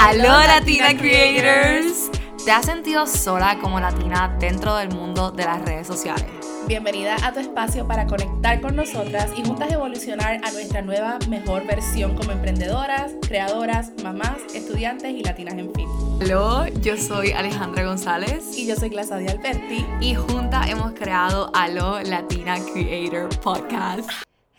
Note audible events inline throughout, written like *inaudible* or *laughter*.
Aló Latina Creators. ¿Te has sentido sola como latina dentro del mundo de las redes sociales? Bienvenida a tu espacio para conectar con nosotras y juntas evolucionar a nuestra nueva, mejor versión como emprendedoras, creadoras, mamás, estudiantes y latinas en fin. Aló, yo soy Alejandra González. Y yo soy Glasadia Alberti. Y juntas hemos creado Aló Latina Creator Podcast.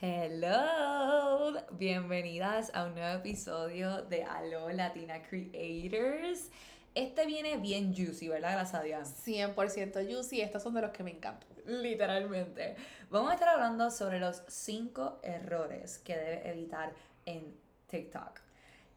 Hello, bienvenidas a un nuevo episodio de Aló Latina Creators. Este viene bien juicy, ¿verdad, Glasadia? 100% juicy, estos son de los que me encantan. Literalmente. Vamos a estar hablando sobre los 5 errores que debes evitar en TikTok.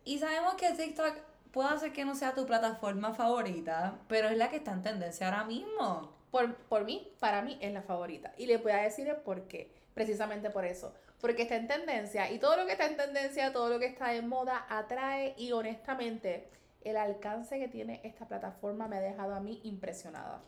Y sabemos que TikTok puede ser que no sea tu plataforma favorita, pero es la que está en tendencia ahora mismo. Por, por mí, para mí es la favorita. Y les voy a decir el por qué. Precisamente por eso. Porque está en tendencia. Y todo lo que está en tendencia, todo lo que está en moda, atrae. Y honestamente, el alcance que tiene esta plataforma me ha dejado a mí impresionada.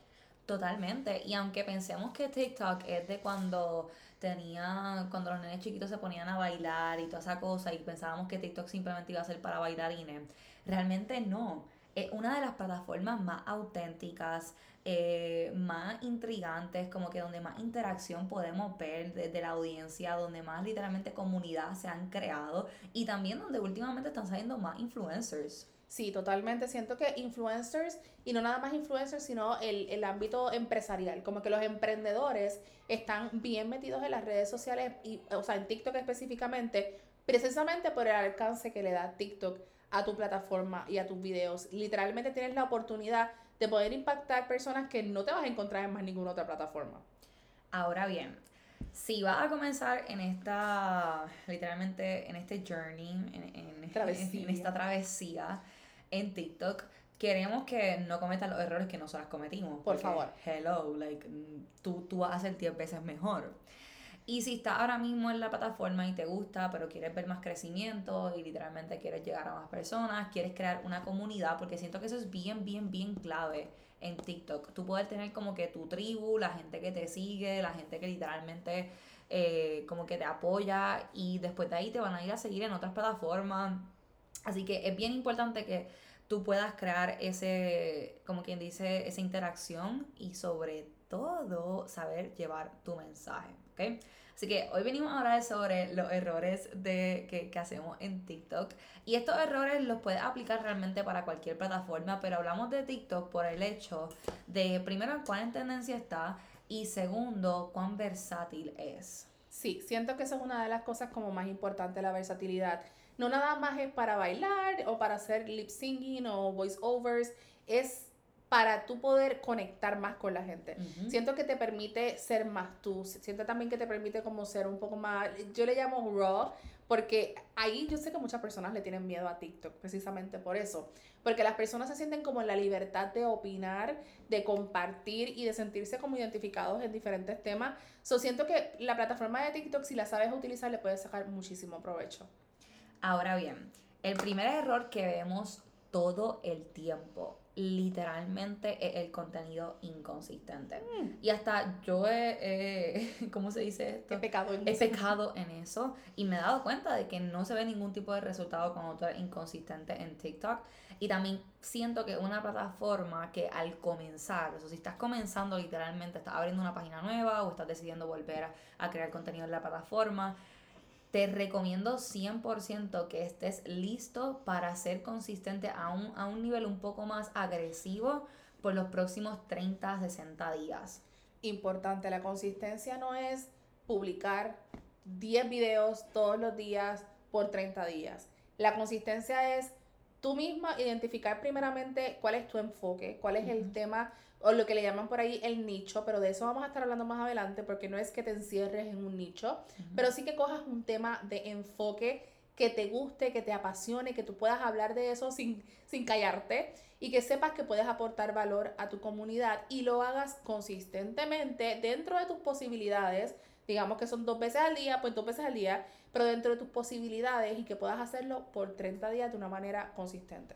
Totalmente. Y aunque pensemos que TikTok es de cuando tenía, cuando los nenes chiquitos se ponían a bailar y toda esa cosa y pensábamos que TikTok simplemente iba a ser para bailarines, realmente no. Es una de las plataformas más auténticas, eh, más intrigantes, como que donde más interacción podemos ver desde la audiencia, donde más literalmente comunidad se han creado y también donde últimamente están saliendo más influencers. Sí, totalmente. Siento que influencers, y no nada más influencers, sino el, el, ámbito empresarial, como que los emprendedores están bien metidos en las redes sociales, y, o sea, en TikTok específicamente, precisamente por el alcance que le da TikTok a tu plataforma y a tus videos. Literalmente tienes la oportunidad de poder impactar personas que no te vas a encontrar en más ninguna otra plataforma. Ahora bien, si vas a comenzar en esta, literalmente en este journey, en, en, en esta travesía en TikTok, queremos que no cometas los errores que nosotras cometimos. Por favor. Hello, like, tú, tú vas a hacer 10 veces mejor. Y si estás ahora mismo en la plataforma y te gusta, pero quieres ver más crecimiento y literalmente quieres llegar a más personas, quieres crear una comunidad, porque siento que eso es bien, bien, bien clave en TikTok. Tú puedes tener como que tu tribu, la gente que te sigue, la gente que literalmente eh, como que te apoya y después de ahí te van a ir a seguir en otras plataformas. Así que es bien importante que tú puedas crear ese, como quien dice, esa interacción y sobre todo saber llevar tu mensaje, ¿ok? Así que hoy venimos a hablar sobre los errores de, que, hacemos en TikTok. Y estos errores los puedes aplicar realmente para cualquier plataforma, pero hablamos de TikTok por el hecho de, primero, cuán en tendencia está y segundo, cuán versátil es. Sí, siento que eso es una de las cosas como más importantes, la versatilidad. No nada más es para bailar o para hacer lip singing o voice overs, es para tú poder conectar más con la gente. Siento que te permite ser más tú, siento también que te permite como ser un poco más, yo le llamo raw, porque ahí yo sé que muchas personas le tienen miedo a TikTok, precisamente por eso, porque las personas se sienten como en la libertad de opinar, de compartir y de sentirse como identificados en diferentes temas. So siento que la plataforma de TikTok, si la sabes utilizar, le puedes sacar muchísimo provecho. Ahora bien, el primer error que vemos todo el tiempo literalmente es el contenido inconsistente. Mm. Y hasta yo he, *laughs* ¿cómo se dice esto? He pecado en he eso. pecado en eso y me he dado cuenta de que no se ve ningún tipo de resultado cuando tú eres inconsistente en TikTok. Y también siento que una plataforma que al comenzar, o sea, si estás comenzando literalmente, estás abriendo una página nueva o estás decidiendo volver a, a crear contenido en la plataforma, te recomiendo 100% que estés listo para ser consistente a un, a un nivel un poco más agresivo por los próximos 30, 60 días. Importante, la consistencia no es publicar 10 videos todos los días por 30 días. La consistencia es tú misma identificar primeramente cuál es tu enfoque, cuál es el tema o lo que le llaman por ahí el nicho, pero de eso vamos a estar hablando más adelante porque no es que te encierres en un nicho, pero sí que cojas un tema de enfoque que te guste, que te apasione, que tú puedas hablar de eso sin, sin callarte y que sepas que puedes aportar valor a tu comunidad y lo hagas consistentemente dentro de tus posibilidades. Digamos que son dos veces al día, pues dos veces al día, pero dentro de tus posibilidades y que puedas hacerlo por 30 días de una manera consistente.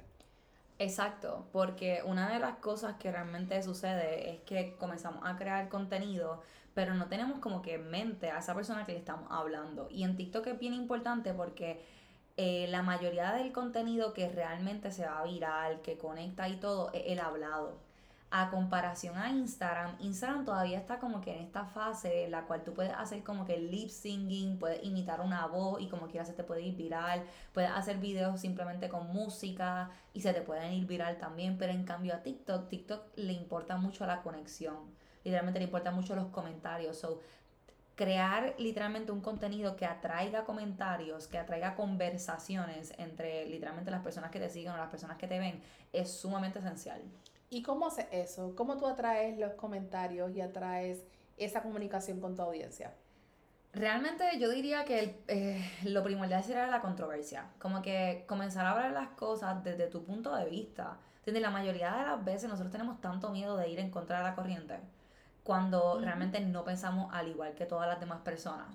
Exacto, porque una de las cosas que realmente sucede es que comenzamos a crear contenido, pero no tenemos como que en mente a esa persona que le estamos hablando. Y en TikTok es bien importante porque eh, la mayoría del contenido que realmente se va viral, que conecta y todo, es el hablado. A comparación a Instagram, Instagram todavía está como que en esta fase en la cual tú puedes hacer como que lip singing, puedes imitar una voz y como quieras se te puede ir viral, puedes hacer videos simplemente con música y se te pueden ir viral también, pero en cambio a TikTok, TikTok le importa mucho la conexión, literalmente le importa mucho los comentarios, so crear literalmente un contenido que atraiga comentarios, que atraiga conversaciones entre literalmente las personas que te siguen o las personas que te ven, es sumamente esencial. ¿Y cómo hace eso? ¿Cómo tú atraes los comentarios y atraes esa comunicación con tu audiencia? Realmente yo diría que eh, lo primordial sería la controversia, como que comenzar a hablar las cosas desde tu punto de vista. La mayoría de las veces nosotros tenemos tanto miedo de ir en contra de la corriente cuando realmente no pensamos al igual que todas las demás personas.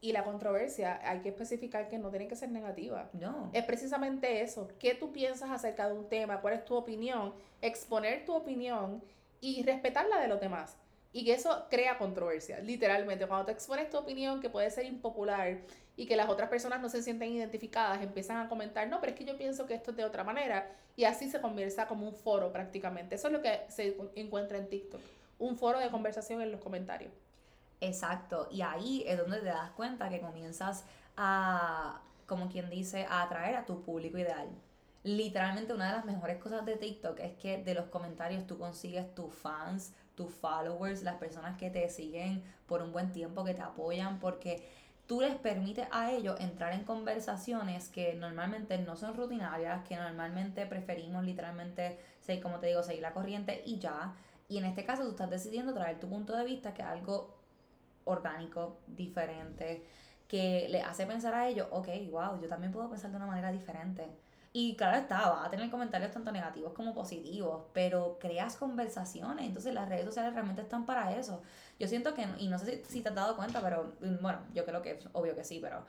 Y la controversia, hay que especificar que no tiene que ser negativa. No. Es precisamente eso. ¿Qué tú piensas acerca de un tema? ¿Cuál es tu opinión? Exponer tu opinión y respetar la de los demás. Y que eso crea controversia, literalmente. Cuando tú expones tu opinión que puede ser impopular y que las otras personas no se sienten identificadas, empiezan a comentar, no, pero es que yo pienso que esto es de otra manera. Y así se convierte como un foro prácticamente. Eso es lo que se encuentra en TikTok un foro de conversación en los comentarios. Exacto, y ahí es donde te das cuenta que comienzas a, como quien dice, a atraer a tu público ideal. Literalmente una de las mejores cosas de TikTok es que de los comentarios tú consigues tus fans, tus followers, las personas que te siguen por un buen tiempo, que te apoyan, porque tú les permites a ellos entrar en conversaciones que normalmente no son rutinarias, que normalmente preferimos literalmente, como te digo, seguir la corriente y ya. Y en este caso tú estás decidiendo traer tu punto de vista, que es algo orgánico, diferente, que le hace pensar a ellos, ok, wow, yo también puedo pensar de una manera diferente. Y claro está, va a tener comentarios tanto negativos como positivos, pero creas conversaciones, entonces las redes sociales realmente están para eso. Yo siento que, y no sé si, si te has dado cuenta, pero bueno, yo creo que es obvio que sí, pero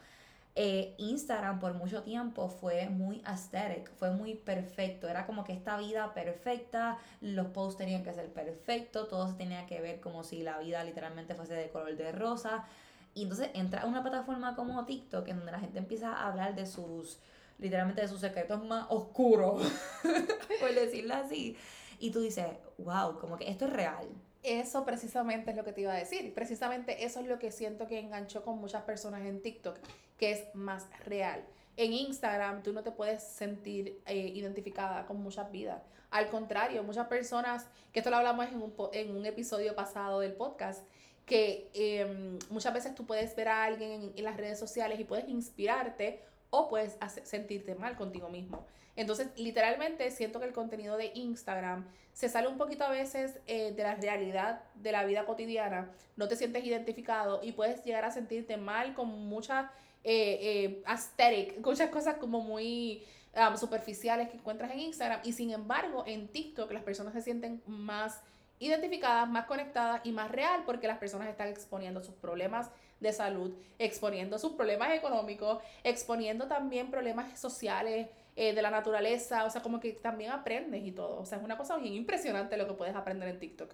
eh, Instagram por mucho tiempo fue muy aesthetic, fue muy perfecto, era como que esta vida perfecta, los posts tenían que ser perfectos, todo se tenía que ver como si la vida literalmente fuese de color de rosa. Y entonces entra una plataforma como TikTok en donde la gente empieza a hablar de sus, literalmente de sus secretos más oscuros, *laughs* por decirlo así. Y tú dices, wow, como que esto es real. Eso precisamente es lo que te iba a decir. Precisamente eso es lo que siento que enganchó con muchas personas en TikTok, que es más real. En Instagram tú no te puedes sentir eh, identificada con muchas vidas. Al contrario, muchas personas, que esto lo hablamos en un, en un episodio pasado del podcast, que em, muchas veces tú puedes ver a alguien en, en, las redes sociales y puedes inspirarte o puedes sentirte mal contigo mismo. Entonces, literalmente siento que el contenido de Instagram se sale un poquito a veces eh, de la realidad de la vida cotidiana, no te sientes identificado y puedes llegar a sentirte mal con mucha eh, eh, *laughs* muchas cosas como muy um, superficiales que encuentras en Instagram. Y sin embargo en TikTok las personas se sienten más identificadas, más conectadas y más real porque las personas están exponiendo sus problemas de salud, exponiendo sus problemas económicos, exponiendo también problemas sociales eh, de la naturaleza, o sea, como que también aprendes y todo, o sea, es una cosa bien impresionante lo que puedes aprender en TikTok.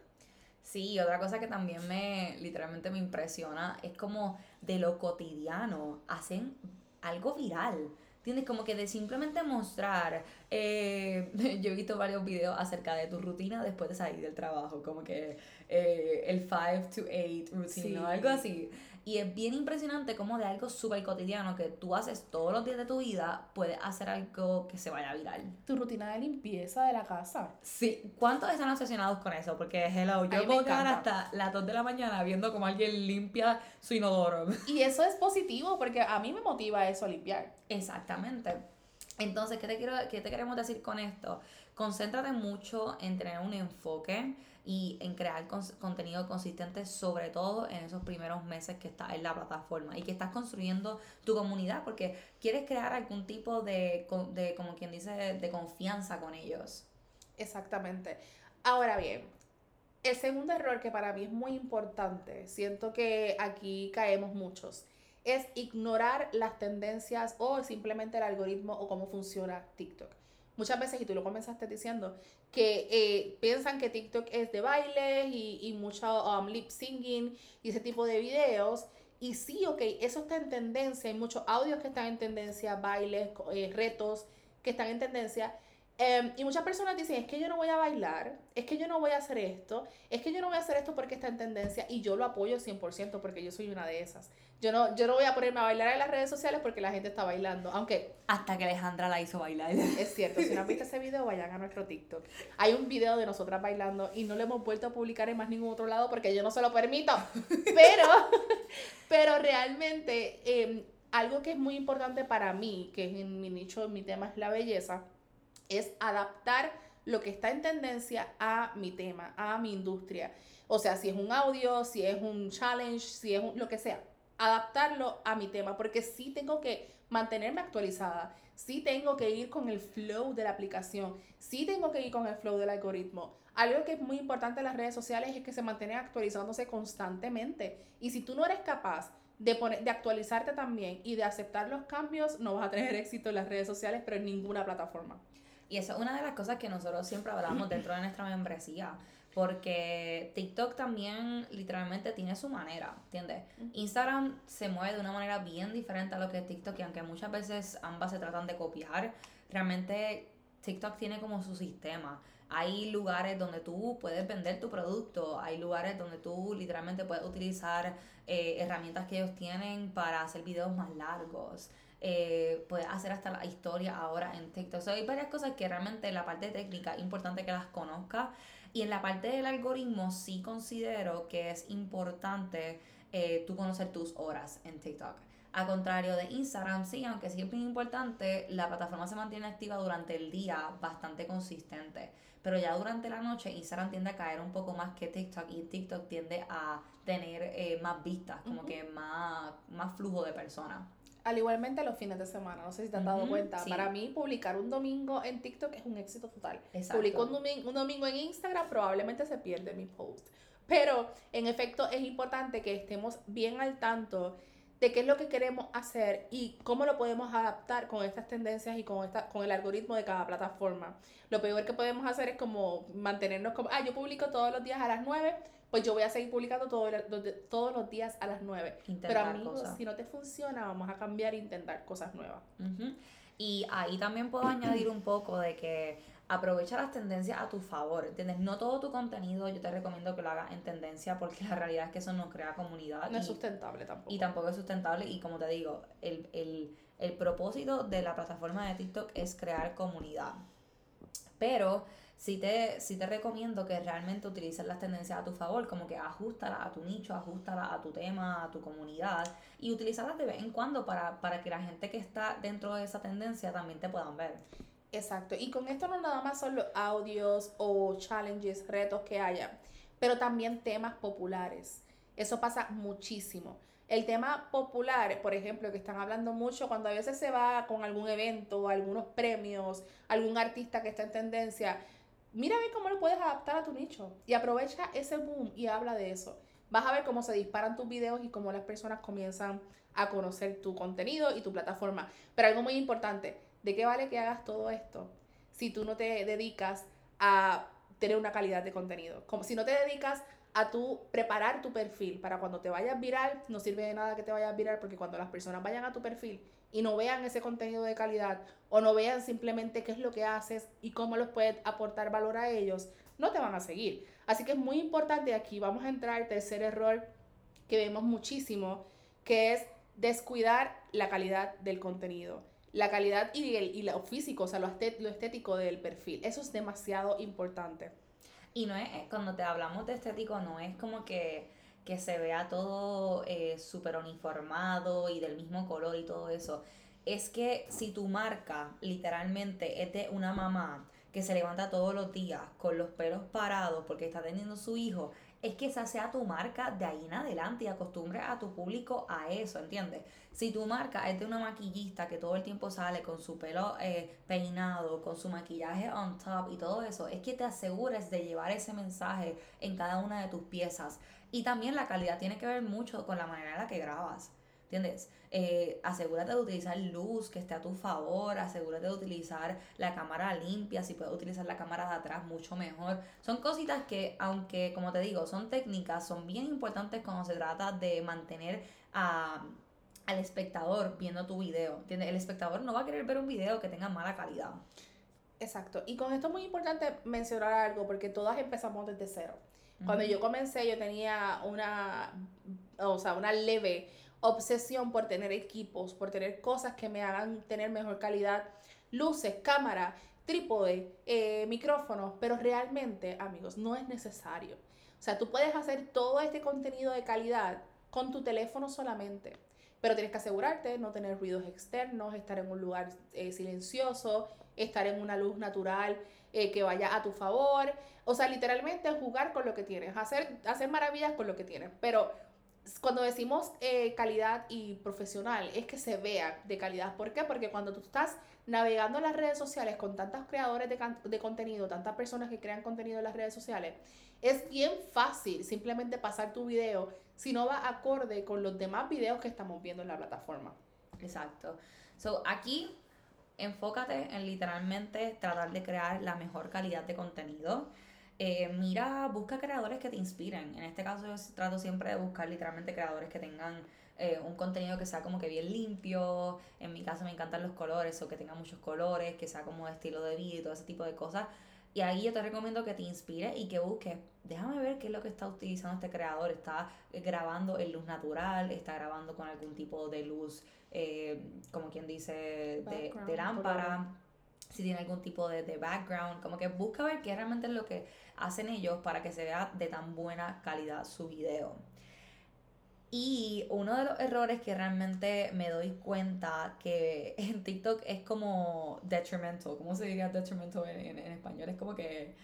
Sí, otra cosa que también me, literalmente me impresiona es como de lo cotidiano hacen algo viral. Tienes como que de simplemente mostrar, eh, *laughs* yo he visto varios videos acerca de tu rutina después de salir del trabajo, como que eh, el 5 to 8 rutina o algo así. Y es bien impresionante cómo de algo súper cotidiano que tú haces todos los días de tu vida, puedes hacer algo que se vaya viral. Tu rutina de limpieza de la casa. Sí. ¿Cuántos están obsesionados con eso? Porque, hello, yo puedo quedar hasta las 2 de la mañana viendo cómo alguien limpia su inodoro. Y eso es positivo porque a mí me motiva eso a limpiar. Exactamente. Entonces, ¿qué te, quiero, qué te queremos decir con esto? Concéntrate mucho en tener un enfoque y en crear contenido consistente, sobre todo en esos primeros meses que estás en la plataforma y que estás construyendo tu comunidad, porque quieres crear algún tipo de, de como quien dice, de confianza con ellos. Exactamente. Ahora bien, el segundo error que para mí es muy importante, siento que aquí caemos muchos, es ignorar las tendencias o simplemente el algoritmo o cómo funciona TikTok. Muchas veces, y tú lo comenzaste diciendo, que eh, piensan que TikTok es de bailes y, y mucho um, lip singing y ese tipo de videos. Y sí, ok, eso está en tendencia, hay muchos audios que están en tendencia, bailes, eh, retos que están en tendencia. Em, y muchas personas dicen, es que yo no voy a bailar, es que yo no voy a hacer esto, es que yo no voy a hacer esto porque está en tendencia y yo lo apoyo 100% porque yo soy una de esas. Yo no, yo no voy a ponerme a bailar en las redes sociales porque la gente está bailando, aunque... Hasta que Alejandra la hizo bailar. Es cierto, si no han visto ese video, vayan a nuestro TikTok. Hay un video de nosotras bailando y no lo hemos vuelto a publicar en más ningún otro lado porque yo no se lo permito. Pero, *laughs* pero realmente, em, algo que es muy importante para mí, que es en mi nicho, en mi tema es la belleza, es adaptar lo que está en tendencia a mi tema, a mi industria. O sea, si es un audio, si es un challenge, si es lo que sea, adaptarlo a mi tema, porque sí tengo que mantenerme actualizada, sí tengo que ir con el flow de la aplicación, sí tengo que ir con el flow del algoritmo. Algo que es muy importante en las redes sociales es que se mantienen actualizándose constantemente. Y si tú no eres capaz de, poner, de actualizarte también y de aceptar los cambios, no vas a tener *laughs* éxito en las redes sociales, pero en ninguna plataforma. Y esa es una de las cosas que nosotros siempre hablamos dentro de nuestra membresía. Porque TikTok también literalmente tiene su manera, ¿entiendes? Instagram se mueve de una manera bien diferente a lo que es TikTok y aunque muchas veces ambas se tratan de copiar, realmente TikTok tiene como su sistema. Hay lugares donde tú puedes vender tu producto, hay lugares donde tú literalmente puedes utilizar eh, herramientas que ellos tienen para hacer videos más largos eh, puedes hacer hasta la historia ahora en TikTok. hay varias cosas que realmente en la parte técnica es importante que las conozcas. Y en la parte del algoritmo sí considero que es importante eh, tú conocer tus horas en TikTok. A contrario de Instagram, sí, aunque sí es bien importante, la plataforma se mantiene activa durante el día bastante consistente. Pero ya durante la noche Instagram tiende a caer un poco más que TikTok y TikTok tiende a tener eh, más vistas, como que más, más flujo de personas. Al igualmente los fines de semana, no sé si te has dado cuenta. Para mí, publicar un domingo en TikTok es un éxito total. Exacto. Publico un domingo, un domingo en Instagram, probablemente se pierde mi post. Pero, en efecto, es importante que estemos bien al tanto de qué es lo que queremos hacer y cómo lo podemos adaptar con estas tendencias y con, esta, con el algoritmo de cada plataforma. Lo peor que podemos hacer es como mantenernos como, ah, yo publico todos los días a las 9, pues yo voy a seguir publicando todo, todos los días a las 9. Pero amigos, si no te funciona, vamos a cambiar e intentar cosas nuevas. Y ahí también puedo añadir un poco de que aprovecha las tendencias a tu favor, ¿entiendes? No todo tu contenido yo te recomiendo que lo hagas en tendencia porque la realidad es que eso no crea comunidad. No es sustentable tampoco. Y tampoco es sustentable y como te digo, el, el, el propósito de la plataforma de TikTok es crear comunidad. Pero sí te, sí te recomiendo que realmente utilices las tendencias a tu favor, como que ajustalas a tu nicho, ajustalas a tu tema, a tu comunidad y utilizarlas de vez en cuando para, para que la gente que está dentro de esa tendencia también te puedan ver. Exacto, y con esto no nada más son los audios o challenges, retos que haya, pero también temas populares. Eso pasa muchísimo. El tema popular, por ejemplo, que están hablando mucho cuando a veces se va con algún evento, algunos premios, algún artista que está en tendencia, mira a cómo lo puedes adaptar a tu nicho y aprovecha ese boom y habla de eso. Vas a ver cómo se disparan tus videos y cómo las personas comienzan a conocer tu contenido y tu plataforma. Pero algo muy importante, ¿de qué vale que hagas todo esto si tú no te dedicas a tener una calidad de contenido? Como si no te dedicas a tú preparar tu perfil para cuando te vayas viral, no sirve de nada que te vayas viral porque cuando las personas vayan a tu perfil y no vean ese contenido de calidad o no vean simplemente qué es lo que haces y cómo los puedes aportar valor a ellos, no te van a seguir. Así que es muy importante aquí, vamos a entrar al tercer error que vemos muchísimo, que es descuidar la calidad del contenido. La calidad y, el, y lo físico, o sea, lo, estético del perfil. Eso es demasiado importante. Y no es, cuando te hablamos de estético, no es como que que se vea todo eh, súper uniformado y del mismo color y todo eso. Es que si tu marca literalmente es de una mamá que se levanta todos los días con los pelos parados porque está teniendo su hijo, es que esa sea tu marca de ahí en adelante y acostumbre a tu público a eso, ¿entiendes? Si tu marca es de una maquillista que todo el tiempo sale con su pelo eh, peinado, con su maquillaje on top y todo eso, es que te asegures de llevar ese mensaje en cada una de tus piezas. Y también la calidad tiene que ver mucho con la manera en la que grabas. ¿Entiendes? Eh, asegúrate de utilizar luz que esté a tu favor, asegúrate de utilizar la cámara limpia, si puedes utilizar la cámara de atrás mucho mejor. Son cositas que, aunque como te digo, son técnicas, son bien importantes cuando se trata de mantener a al espectador viendo tu video. ¿Entiendes? El espectador no va a querer ver un video que tenga mala calidad. Exacto. Y con esto es muy importante mencionar algo porque todas empezamos desde cero. Cuando yo comencé yo tenía una, o sea, una leve obsesión por tener equipos, por tener cosas que me hagan tener mejor calidad, luces, cámara, trípode, eh, micrófonos, pero realmente, amigos, no es necesario. O sea, tú puedes hacer todo este contenido de calidad con tu teléfono solamente. Pero tienes que asegurarte, no tener ruidos externos, estar en un lugar eh, silencioso, estar en una luz natural eh, que vaya a tu favor. O sea, literalmente jugar con lo que tienes, hacer, hacer maravillas con lo que tienes. Pero cuando decimos eh, calidad y profesional, es que se vea de calidad. ¿Por qué? Porque cuando tú estás navegando en las redes sociales con tantos creadores de, de contenido, tantas personas que crean contenido en las redes sociales, es bien fácil simplemente pasar tu video si no va acorde con los demás videos que estamos viendo en la plataforma. Exacto. So, aquí enfócate en literalmente tratar de crear la mejor calidad de contenido. Eh, mira, busca creadores que te inspiren. En este caso yo trato siempre de buscar literalmente creadores que tengan eh, un contenido que sea como que bien limpio. En mi caso me encantan los colores o que tenga muchos colores, que sea como de estilo de vida y todo ese tipo de cosas. Y ahí yo te recomiendo que te inspire y que busques. Déjame ver qué es lo que está utilizando este creador. Está grabando en luz natural, está grabando con algún tipo de luz, eh, como quien dice, de, lámpara. Si tiene algún tipo de, de background. Como que busca ver qué realmente es lo que hacen ellos para que se vea de tan buena calidad su video. Y uno de los errores que realmente me doy cuenta que en TikTok es como detrimental. ¿Cómo se diría detrimental en, español? Es como que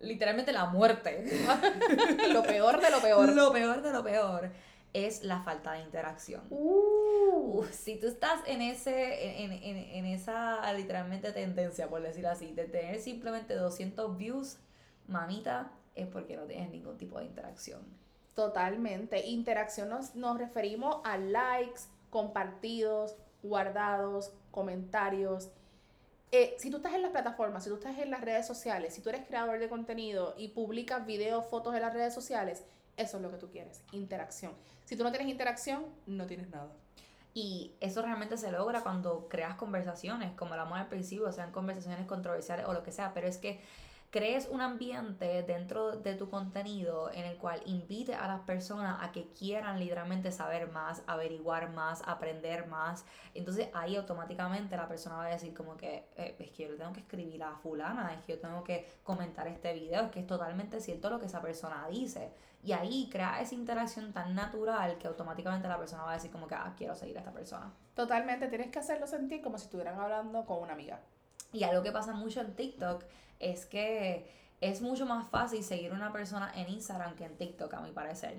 literalmente la muerte. *laughs* lo peor de lo peor. Lo peor de lo peor es la falta de interacción. Uh. si tú estás en ese en, en, en, esa literalmente tendencia, por decir así, de tener simplemente 200 views, mamita, es porque no tienes ningún tipo de interacción. Totalmente. Interacción nos, referimos a likes, compartidos, guardados, comentarios. Eh, si tú estás en las plataformas, si tú estás en las redes sociales, si tú eres creador de contenido y publicas videos, fotos en las redes sociales, eso es lo que tú quieres, interacción. Si tú no tienes interacción, no tienes nada. Y eso realmente se logra cuando creas conversaciones, como hablamos al principio, sean conversaciones controversiales o lo que sea, pero es que crees un ambiente dentro de tu contenido en el cual invite a las personas a que quieran literalmente saber más, averiguar más, aprender más. Entonces ahí automáticamente la persona va a decir como que eh, es que yo le tengo que escribir a fulana, es que yo tengo que comentar este video, es que es totalmente cierto lo que esa persona dice. Y ahí crea esa interacción tan natural que automáticamente la persona va a decir como que ah, quiero seguir a esta persona. Totalmente, tienes que hacerlo sentir como si estuvieran hablando con una amiga. Y algo que pasa mucho en TikTok es que es mucho más fácil seguir una persona en Instagram que en TikTok, a mi parecer.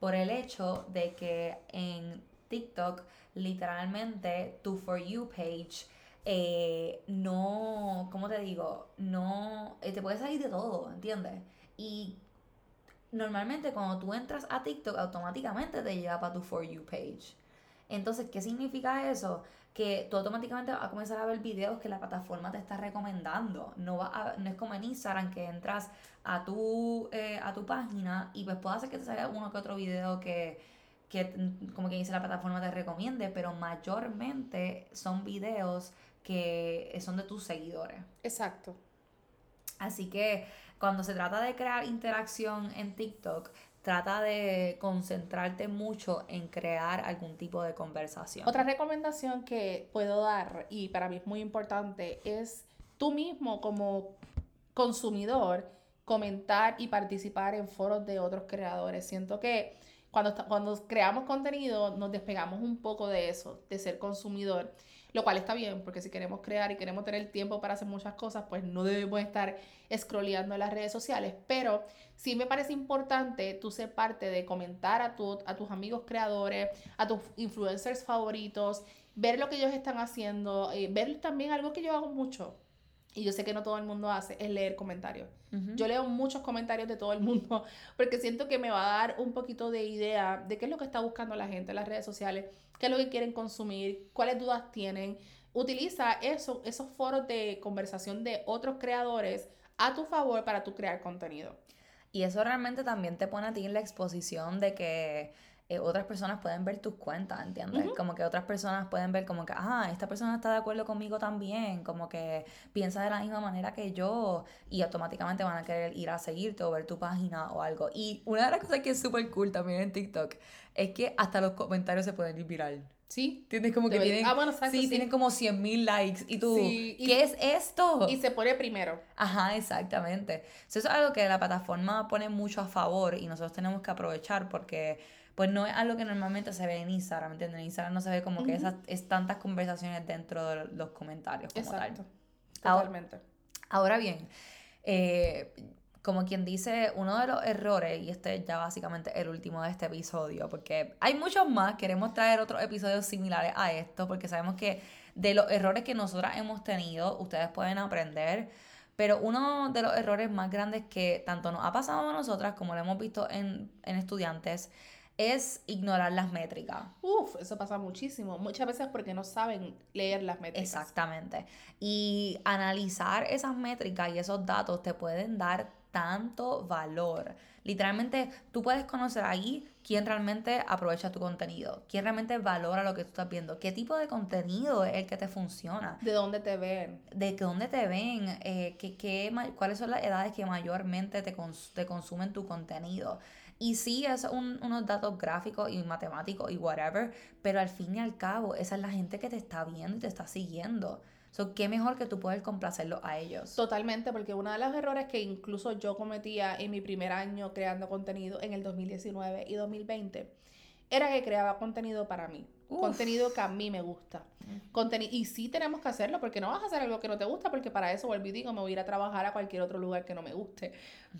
Por el hecho de que en TikTok, literalmente, tu For You page eh, no, ¿cómo te digo? No, eh, te puede salir de todo, ¿entiendes? Y normalmente cuando tú entras a TikTok, automáticamente te lleva para tu For You page. Entonces, ¿qué significa eso? Que tú automáticamente vas a comenzar a ver videos que la plataforma te está recomendando. No, va no es como en Instagram que entras a tu, eh, a tu página y pues puede ser que te salga uno que otro video que, que, como que dice la plataforma te recomiende, pero mayormente son videos que son de tus seguidores. Exacto. Así que cuando se trata de crear interacción en TikTok, trata de concentrarte mucho en crear algún tipo de conversación. Otra recomendación que puedo dar, y para mí es muy importante, es tú mismo como consumidor comentar y participar en foros de otros creadores. Siento que cuando, cuando creamos contenido nos despegamos un poco de eso, de ser consumidor lo cual está bien, porque si queremos crear y queremos tener tiempo para hacer muchas cosas, pues no debemos estar scrolleando en las redes sociales, pero sí me parece importante tú ser parte de comentar a, tu, a tus amigos creadores, a tus influencers favoritos, ver lo que ellos están haciendo, eh, ver también algo que yo hago mucho, y yo sé que no todo el mundo hace, es leer comentarios. Yo leo muchos comentarios de todo el mundo *laughs* porque siento que me va a dar un poquito de idea de qué es lo que está buscando la gente en las redes sociales, qué es lo que quieren consumir, cuáles dudas tienen. Utiliza eso, esos foros de conversación de otros creadores a tu favor para tu crear contenido. Y eso realmente también te pone a ti en la exposición de que eh, otras personas pueden ver tus cuentas, ¿entiendes? Como que otras personas pueden ver como que, ah, esta persona está de acuerdo conmigo también, como que piensa de la misma manera que yo y automáticamente van a querer ir a seguirte o ver tu página o algo. Y una de las cosas que es súper cool también en TikTok es que hasta los comentarios se pueden ir viral. Sí. Tienes como que tienen, ah, sí, tienen como 100 mil likes y tú, ¿qué es esto? Y se pone primero. Ajá, exactamente. Eso es algo que la plataforma pone mucho a favor y nosotros tenemos que aprovechar porque pues no es algo que normalmente se ve en Instagram, ¿me entiendes? En Instagram no se ve como que esas es tantas conversaciones dentro de los comentarios como Exacto. Totalmente. Ahora, bien, eh, como quien dice, uno de los errores, y este es ya básicamente el último de este episodio, porque hay muchos más, queremos traer otros episodios similares a esto, porque sabemos que de los errores que nosotras hemos tenido, ustedes pueden aprender. Pero uno de los errores más grandes que tanto nos ha pasado a nosotras, como lo hemos visto en, en estudiantes, es ignorar las métricas. Uf, eso pasa muchísimo. Muchas veces porque no saben leer las métricas. Exactamente. Y analizar esas métricas y esos datos te pueden dar tanto valor. Literalmente, tú puedes conocer ahí quién realmente aprovecha tu contenido, quién realmente valora lo que tú estás viendo, qué tipo de contenido es el que te funciona. De dónde te ven. De dónde te ven, eh, qué, cuáles son las edades que mayormente te, te consumen tu contenido. Y sí, es un, unos datos gráficos y matemáticos y whatever, pero al fin y al cabo, esa es la gente que te está viendo y te está siguiendo. So, qué mejor que tú puedas complacerlo a ellos. Totalmente, porque uno de los errores que incluso yo cometía en mi primer año creando contenido en el 2019 y 2020 era que creaba contenido para mí. Contenido que a mí me gusta. y sí tenemos que hacerlo, porque no vas a hacer algo que no te gusta, porque para eso vuelvo y digo, me voy a ir a trabajar a cualquier otro lugar que no me guste.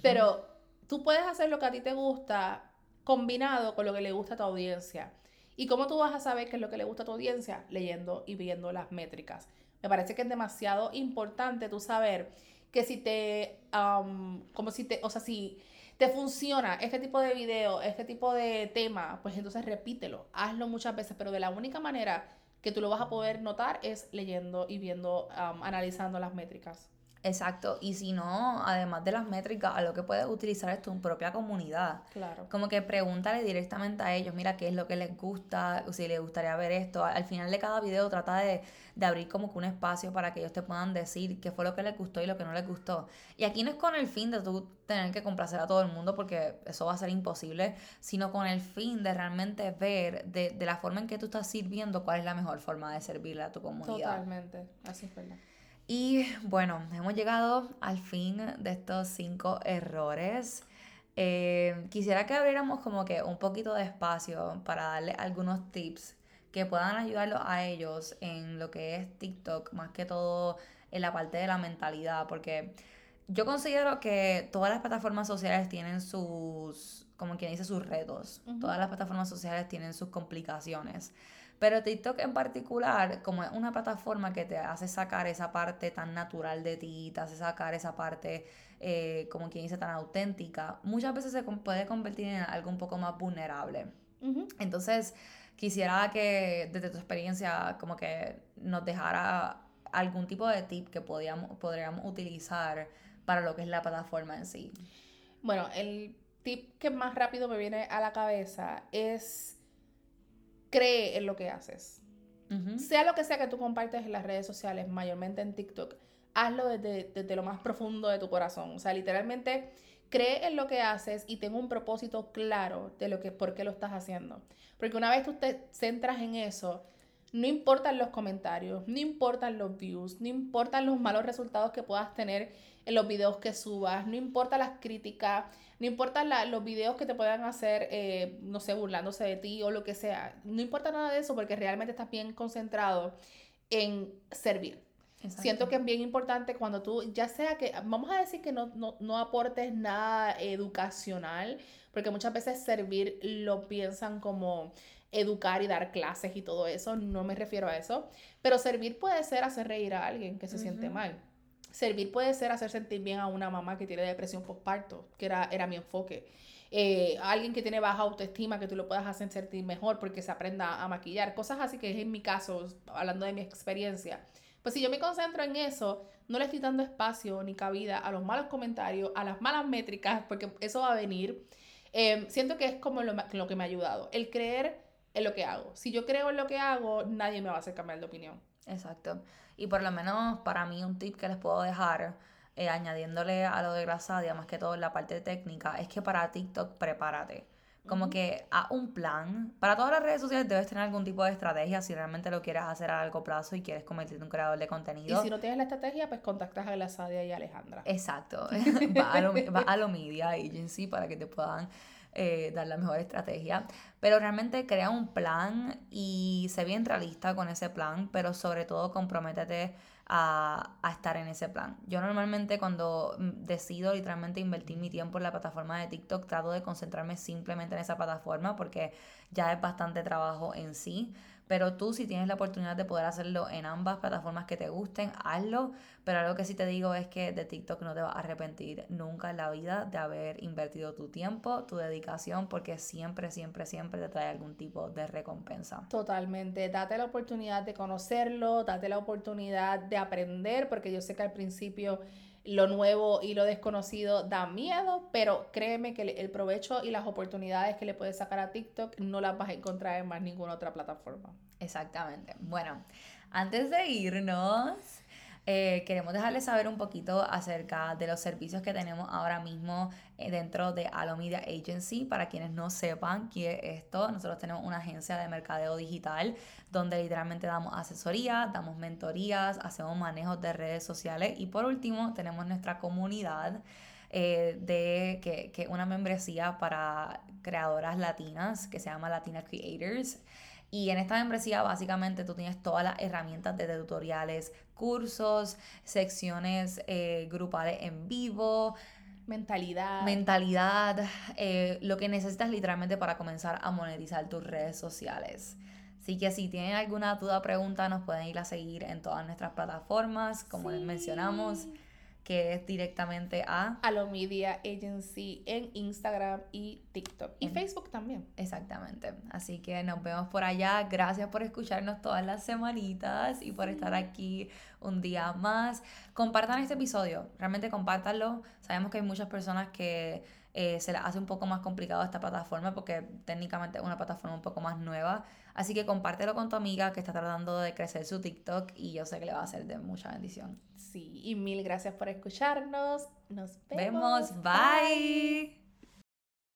Pero tú puedes hacer lo que a ti te gusta combinado con lo que le gusta a tu audiencia. ¿Y cómo tú vas a saber qué es lo que le gusta a tu audiencia? Leyendo y viendo las métricas. Me parece que es demasiado importante tú saber que si te, como si te, o sea, si te funciona este tipo de video, este tipo de tema, pues entonces repítelo, hazlo muchas veces, pero de la única manera que tú lo vas a poder notar es leyendo y viendo, analizando las métricas. Exacto, y si no, además de las métricas, a lo que puedes utilizar es tu propia comunidad. Claro. Como que pregúntale directamente a ellos, mira, qué es lo que les gusta, o si les gustaría ver esto. Al final de cada video trata de, de, abrir como que un espacio para que ellos te puedan decir qué fue lo que les gustó y lo que no les gustó. Y aquí no es con el fin de tú tener que complacer a todo el mundo, porque eso va a ser imposible, sino con el fin de realmente ver de, de la forma en que tú estás sirviendo cuál es la mejor forma de servirle a tu comunidad. Totalmente, así es verdad. Y bueno, hemos llegado al fin de estos cinco errores. Eh, quisiera que abriéramos como que un poquito de espacio para darle algunos tips que puedan ayudarlos a ellos en lo que es TikTok, más que todo en la parte de la mentalidad, porque yo considero que todas las plataformas sociales tienen sus, como quien dice, sus retos. Todas las plataformas sociales tienen sus complicaciones. Pero TikTok en particular, como es una plataforma que te hace sacar esa parte tan natural de ti, te hace sacar esa parte, eh, como quien dice, tan auténtica, muchas veces se puede convertir en algo un poco más vulnerable. Entonces, quisiera que desde tu experiencia, como que nos dejara algún tipo de tip que podíamos, podríamos utilizar para lo que es la plataforma en sí. Bueno, el tip que más rápido me viene a la cabeza es cree en lo que haces. Sea lo que sea que tú compartes en las redes sociales, mayormente en TikTok, hazlo desde, desde, lo más profundo de tu corazón. O sea, literalmente cree en lo que haces y ten un propósito claro de lo que, por qué lo estás haciendo. Porque una vez tú te centras en eso, no importan los comentarios, no importan los views, no importan los malos resultados que puedas tener en los videos que subas, no importa las críticas, no importa los videos que te puedan hacer, eh, no sé, burlándose de ti o lo que sea. No importa nada de eso porque realmente estás bien concentrado en servir. Siento que es bien importante cuando tú, ya sea que, vamos a decir que no, no, no aportes nada educacional, porque muchas veces servir lo piensan como educar y dar clases y todo eso, no me refiero a eso, pero servir puede ser hacer reír a alguien que se siente mal Servir puede ser hacer sentir bien a una mamá que tiene depresión postparto, que era, era mi enfoque. Eh, alguien que tiene baja autoestima, que tú lo puedas hacer sentir mejor porque se aprenda a maquillar. Cosas así que es en mi caso, hablando de mi experiencia. Pues si yo me concentro en eso, no le estoy dando espacio ni cabida a los malos comentarios, a las malas métricas, porque eso va a venir. Em, siento que es como lo, lo que me ha ayudado. El creer en lo que hago. Si yo creo en lo que hago, nadie me va a hacer cambiar de opinión. Exacto. Y por lo menos para mí un tip que les puedo dejar, eh, añadiéndole a lo de Grasadia, más que todo en la parte técnica, es que para TikTok prepárate. Como que a un plan. Para todas las redes sociales debes tener algún tipo de estrategia si realmente lo quieres hacer a largo plazo y quieres convertirte en un creador de contenido. Y si no tienes la estrategia, pues contactas a Grasadia y a Alejandra. Exacto. *laughs* *laughs* va, a lo, va a lo Media Agency para que te puedan eh, dar la mejor estrategia. Pero realmente crea un plan y sé bien realista con ese plan, pero sobre todo comprométete a, a, estar en ese plan. Yo normalmente cuando mm, decido literalmente invertir mi tiempo en la plataforma de TikTok, trato de concentrarme simplemente en esa plataforma porque ya es bastante trabajo en sí. Pero tú si tienes la oportunidad de poder hacerlo en ambas plataformas que te gusten, hazlo. Pero algo que sí te digo es que de TikTok no te vas a arrepentir nunca en la vida de haber invertido tu tiempo, tu dedicación, porque siempre, siempre, siempre te trae algún tipo de recompensa. Totalmente. Date la oportunidad de conocerlo, date la oportunidad de aprender, porque yo sé que al principio lo nuevo y lo desconocido da miedo, pero créeme que el provecho y las oportunidades que le puedes sacar a TikTok no las vas a encontrar en más ninguna otra plataforma. Exactamente. Bueno, antes de irnos, eh, queremos dejarles saber un poquito acerca de los servicios que tenemos ahora mismo eh, dentro de Alo Media Agency. Para quienes no sepan qué es esto, nosotros tenemos una agencia de mercadeo digital donde literalmente damos asesoría, damos mentorías, hacemos manejos de redes sociales y por último tenemos nuestra comunidad. Eh, de que, que una membresía para creadoras latinas que se llama Latina Creators. Y en esta membresía básicamente tú tienes todas las herramientas de tutoriales, cursos, secciones eh, grupales en vivo. Mentalidad. Mentalidad, eh, lo que necesitas literalmente para comenzar a monetizar tus redes sociales. Así que si tienen alguna duda o pregunta, nos pueden ir a seguir en todas nuestras plataformas, como les mencionamos que es directamente a Alo Media Agency en Instagram y TikTok y Facebook también. Exactamente. Así que nos vemos por allá. Gracias por escucharnos todas las semanitas y por estar aquí un día más. Compartan este episodio, realmente compártanlo. Sabemos que hay muchas personas que eh, se les hace un poco más complicado esta plataforma porque técnicamente es una plataforma un poco más nueva. Así que compártelo con tu amiga que está tratando de crecer su TikTok y yo sé que le va a ser de mucha bendición. Sí, y mil gracias por escucharnos. Nos vemos. vemos. Bye.